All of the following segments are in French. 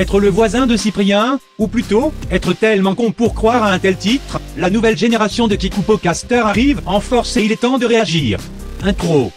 Être le voisin de Cyprien Ou plutôt, être tellement con pour croire à un tel titre La nouvelle génération de Kikupo Caster arrive en force et il est temps de réagir. Intro.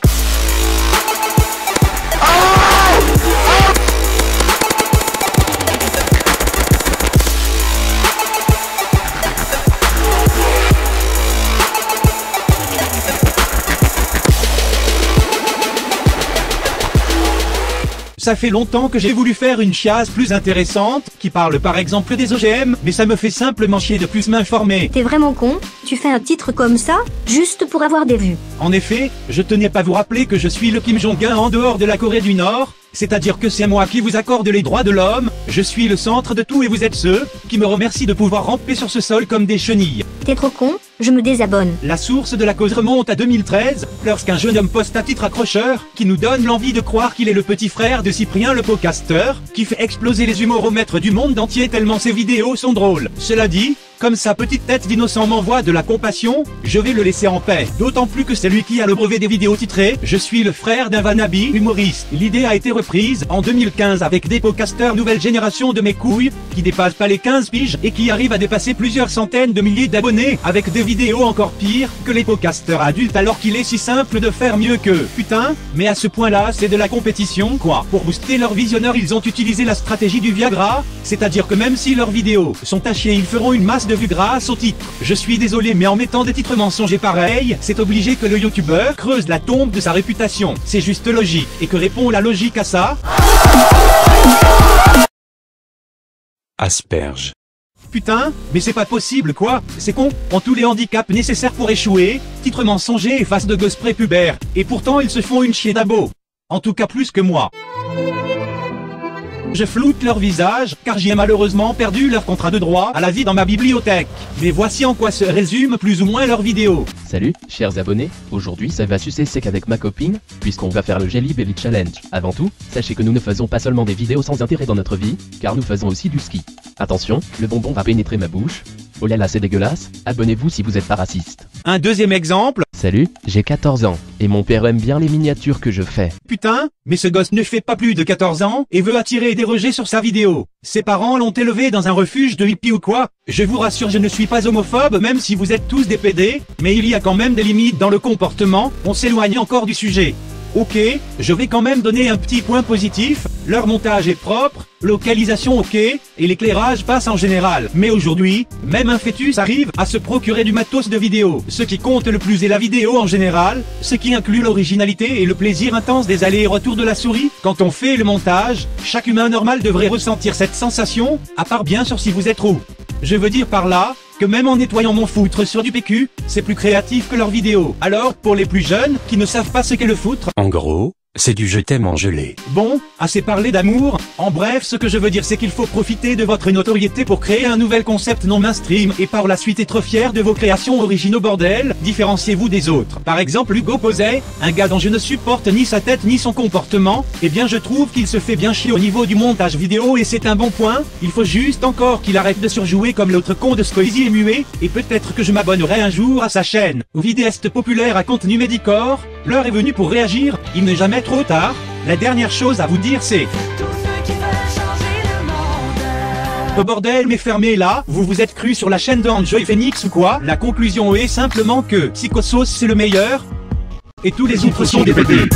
Ça fait longtemps que j'ai voulu faire une chiasse plus intéressante, qui parle par exemple des OGM, mais ça me fait simplement chier de plus m'informer. T'es vraiment con? Tu fais un titre comme ça, juste pour avoir des vues. En effet, je tenais pas à vous rappeler que je suis le Kim Jong-un en dehors de la Corée du Nord, c'est-à-dire que c'est moi qui vous accorde les droits de l'homme, je suis le centre de tout et vous êtes ceux qui me remercient de pouvoir ramper sur ce sol comme des chenilles. T'es trop con Je me désabonne. La source de la cause remonte à 2013, lorsqu'un jeune homme poste un titre accrocheur qui nous donne l'envie de croire qu'il est le petit frère de Cyprien le podcaster, qui fait exploser les humoromètres du monde entier tellement ses vidéos sont drôles. Cela dit, comme sa petite tête d'innocent m'envoie de la compassion, je vais le laisser en paix. D'autant plus que c'est lui qui a le brevet des vidéos titrées « Je suis le frère d'un Vanabi humoriste ». L'idée a été reprise en 2015 avec des podcasters nouvelle génération de mes couilles, qui dépassent pas les 15 piges et qui arrivent à dépasser plusieurs centaines de milliers d'abonnés avec des vidéos encore pires que les podcasters adultes alors qu'il est si simple de faire mieux que putain, mais à ce point-là c'est de la compétition quoi. Pour booster leurs visionneurs ils ont utilisé la stratégie du Viagra, c'est-à-dire que même si leurs vidéos sont tachées ils feront une masse de vues grâce au titre. Je suis désolé mais en mettant des titres mensongers pareils, c'est obligé que le youtubeur creuse la tombe de sa réputation. C'est juste logique. Et que répond la logique à ça? Asperge. Putain, mais c'est pas possible quoi, c'est con, ont tous les handicaps nécessaires pour échouer, titre mensonger et face de gosse prépubère, et pourtant ils se font une chier d'abo. En tout cas plus que moi. Je floute leur visage, car j'y ai malheureusement perdu leur contrat de droit à la vie dans ma bibliothèque. Mais voici en quoi se résume plus ou moins leur vidéo. Salut, chers abonnés, aujourd'hui ça va sucer sec avec ma copine, puisqu'on va faire le Jelly Belly Challenge. Avant tout, sachez que nous ne faisons pas seulement des vidéos sans intérêt dans notre vie, car nous faisons aussi du ski. Attention, le bonbon va pénétrer ma bouche. Oh là là c'est dégueulasse, abonnez-vous si vous êtes pas raciste. Un deuxième exemple, Salut, j'ai 14 ans, et mon père aime bien les miniatures que je fais. putain, mais ce gosse ne fait pas plus de 14 ans et veut attirer des rejets sur sa vidéo. Ses parents l'ont élevé dans un refuge de hippie ou quoi? Je vous rassure, je ne suis pas homophobe même si vous êtes tous des PD, mais il y a quand même des limites dans le comportement, on s'éloigne encore du sujet. Ok, je vais quand même donner un petit point positif, leur montage est propre, localisation ok, et l'éclairage passe en général. Mais aujourd'hui, même un fœtus arrive à se procurer du matos de vidéo. Ce qui compte le plus est la vidéo en général, ce qui inclut l'originalité et le plaisir intense des allers et retours de la souris. Quand on fait le montage, chaque humain normal devrait ressentir cette sensation, à part bien sûr si vous êtes roux. Je veux dire par là, que même en nettoyant mon foutre sur du PQ, c'est plus créatif que leurs vidéos. Alors, pour les plus jeunes, qui ne savent pas ce qu'est le foutre, En gros, c'est du je t'aime en gelée. Bon, assez parlé d'amour. En bref, ce que je veux dire, c'est qu'il faut profiter de votre notoriété pour créer un nouvel concept non mainstream et par la suite être fier de vos créations originaux bordel. Différenciez-vous des autres. Par exemple, Hugo Posey, un gars dont je ne supporte ni sa tête ni son comportement. Eh bien, je trouve qu'il se fait bien chier au niveau du montage vidéo et c'est un bon point. Il faut juste encore qu'il arrête de surjouer comme l'autre con de Squeezie et muet. Et peut-être que je m'abonnerai un jour à sa chaîne. Vidéaste populaire à contenu médicor. L'heure est venue pour réagir. Il n'est jamais trop tard. La dernière chose à vous dire c'est Tous ceux qui veulent changer le monde. Oh bordel mais fermez là, vous vous êtes cru sur la chaîne de Enjoy Phoenix ou quoi? La conclusion est simplement que Psychosos c'est le meilleur et tous les autres sont des bébés.